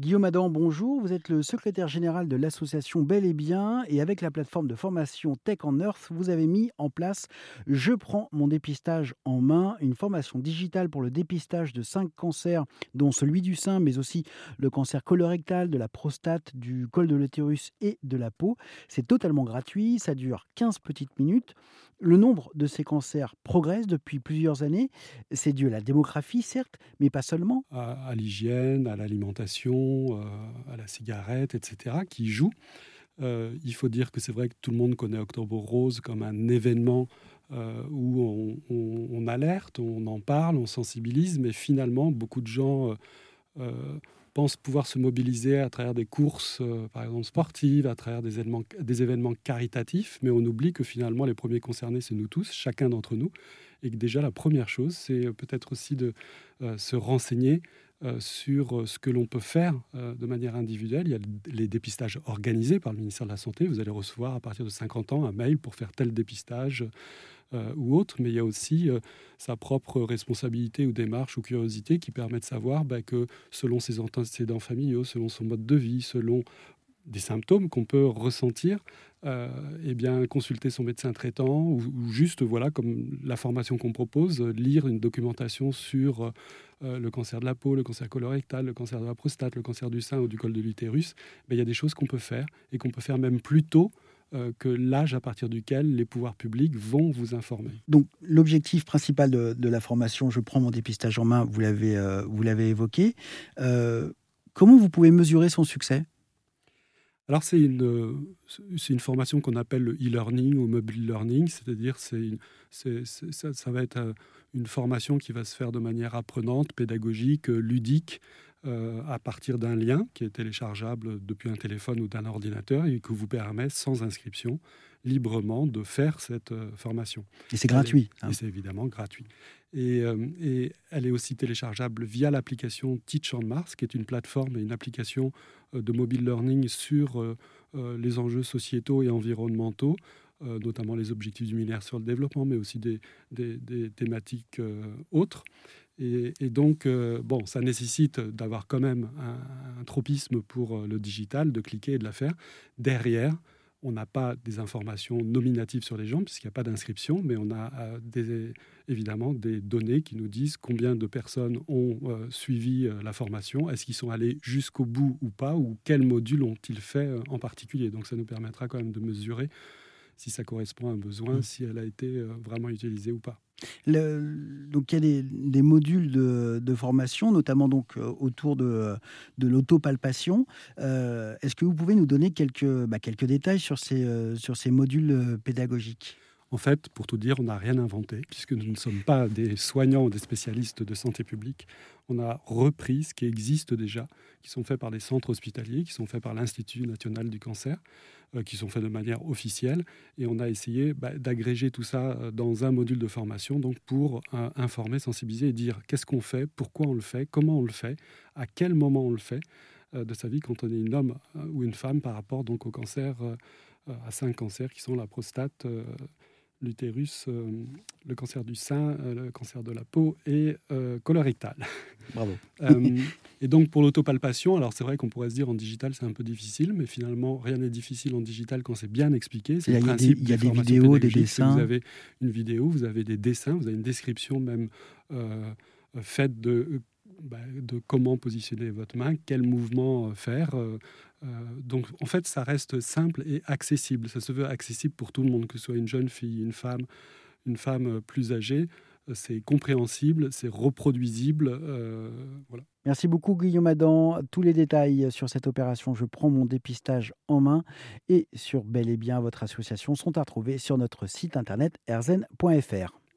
Guillaume Adam, bonjour. Vous êtes le secrétaire général de l'association Bel et Bien et avec la plateforme de formation Tech en Earth, vous avez mis en place Je prends mon dépistage en main, une formation digitale pour le dépistage de cinq cancers, dont celui du sein, mais aussi le cancer colorectal, de la prostate, du col de l'utérus et de la peau. C'est totalement gratuit, ça dure 15 petites minutes. Le nombre de ces cancers progresse depuis plusieurs années. C'est dû à la démographie, certes, mais pas seulement. À, l'hygiène, à l'alimentation, euh, à la cigarette, etc., qui jouent. Euh, il faut dire que c'est vrai que tout le monde connaît Octobre Rose comme un événement euh, où on, alerte, on en parle, on sensibilise, mais finalement, beaucoup de gens pensent pouvoir se mobiliser à travers des courses, par exemple sportives, à travers des événements, des événements caritatifs, mais on oublie que finalement les premiers concernés, c'est nous tous, chacun d'entre nous, et que déjà la première chose, c'est peut-être aussi de se renseigner sur ce que l'on peut faire de manière individuelle. Il y a les dépistages organisés par le ministère de la Santé. Vous allez recevoir à partir de 50 ans un mail pour faire tel dépistage euh, ou autre, mais il y a aussi euh, sa propre responsabilité ou démarche ou curiosité qui permet de savoir bah, que selon ses antécédents familiaux, selon son mode de vie, selon des symptômes qu'on peut ressentir, euh, eh bien, consulter son médecin traitant ou, juste, voilà, comme la formation qu'on propose, lire une documentation sur le cancer de la peau, le cancer colorectal, le cancer de la prostate, le cancer du sein ou du col de l'utérus. Ben, il y a des choses qu'on peut faire et qu'on peut faire même plus tôt euh, que l'âge à partir duquel les pouvoirs publics vont vous informer. Donc l'objectif principal de, la formation, je prends mon dépistage en main, vous l'avez euh, évoqué. Euh, comment vous pouvez mesurer son succès? Alors c'est une, c'est une formation qu'on appelle le e-learning ou mobile learning, c'est-à-dire c'est, ça, ça, va être une formation qui va se faire de manière apprenante, pédagogique, ludique, euh, à partir d'un lien qui est téléchargeable depuis un téléphone ou d'un ordinateur et qui vous permet sans inscription librement de faire cette euh, formation. Et c'est gratuit. Hein. Et c'est évidemment gratuit. Et, euh, et, elle est aussi téléchargeable via l'application Teach on Mars, qui est une plateforme et une application de mobile learning sur les enjeux sociétaux et environnementaux. Notamment les objectifs du millénaire sur le développement, mais aussi des, thématiques autres. Et, donc, euh, bon, ça nécessite d'avoir quand même un, tropisme pour euh, le digital, de cliquer et de la faire. Derrière, on n'a pas des informations nominatives sur les gens, puisqu'il n'y a pas d'inscription, mais on a euh, évidemment des données qui nous disent combien de personnes ont suivi la formation, est-ce qu'ils sont allés jusqu'au bout ou pas, ou quels modules ont-ils fait en particulier. Donc ça nous permettra quand même de mesurer si ça correspond à un besoin, mmh. si elle a été vraiment utilisée ou pas donc il y a des, modules de, formation, notamment donc euh, autour de, de l'autopalpation. Euh, est-ce que vous pouvez nous donner quelques, bah, quelques détails sur ces, euh, sur ces modules pédagogiques? En fait, pour tout dire, on n'a rien inventé, puisque nous ne sommes pas des soignants ou des spécialistes de santé publique. On a repris ce qui existe déjà, qui sont faits par des centres hospitaliers, qui sont faits par l'Institut national du cancer, euh, qui sont faits de manière officielle, et on a essayé bah, d'agréger tout ça euh, dans un module de formation, donc pour euh, informer, sensibiliser et dire qu'est-ce qu'on fait, pourquoi on le fait, comment on le fait, à quel moment on le fait de sa vie quand on est un homme ou une femme par rapport donc au cancer, à cinq cancers qui sont la prostate, l'utérus, euh, le cancer du sein, euh, le cancer de la peau et euh, colorectal. Bravo. et donc pour l'autopalpation, alors c'est vrai qu'on pourrait se dire en digital c'est un peu difficile, mais finalement rien n'est difficile en digital quand c'est bien expliqué. il y a, des, il y a des vidéos, des dessins. Vous avez une vidéo, vous avez des dessins, vous avez une description même faite de bah, de comment positionner votre main, quel mouvement faire. Euh, donc en fait, ça reste simple et accessible. Ça se veut accessible pour tout le monde, que ce soit une jeune fille, une femme, une femme plus âgée. C'est compréhensible, c'est reproduisible. Euh. Merci beaucoup Guillaume Adam. Tous les détails sur cette opération Je prends mon dépistage en main et sur Bel et Bien votre association sont à retrouver sur notre site internet erzen.fr.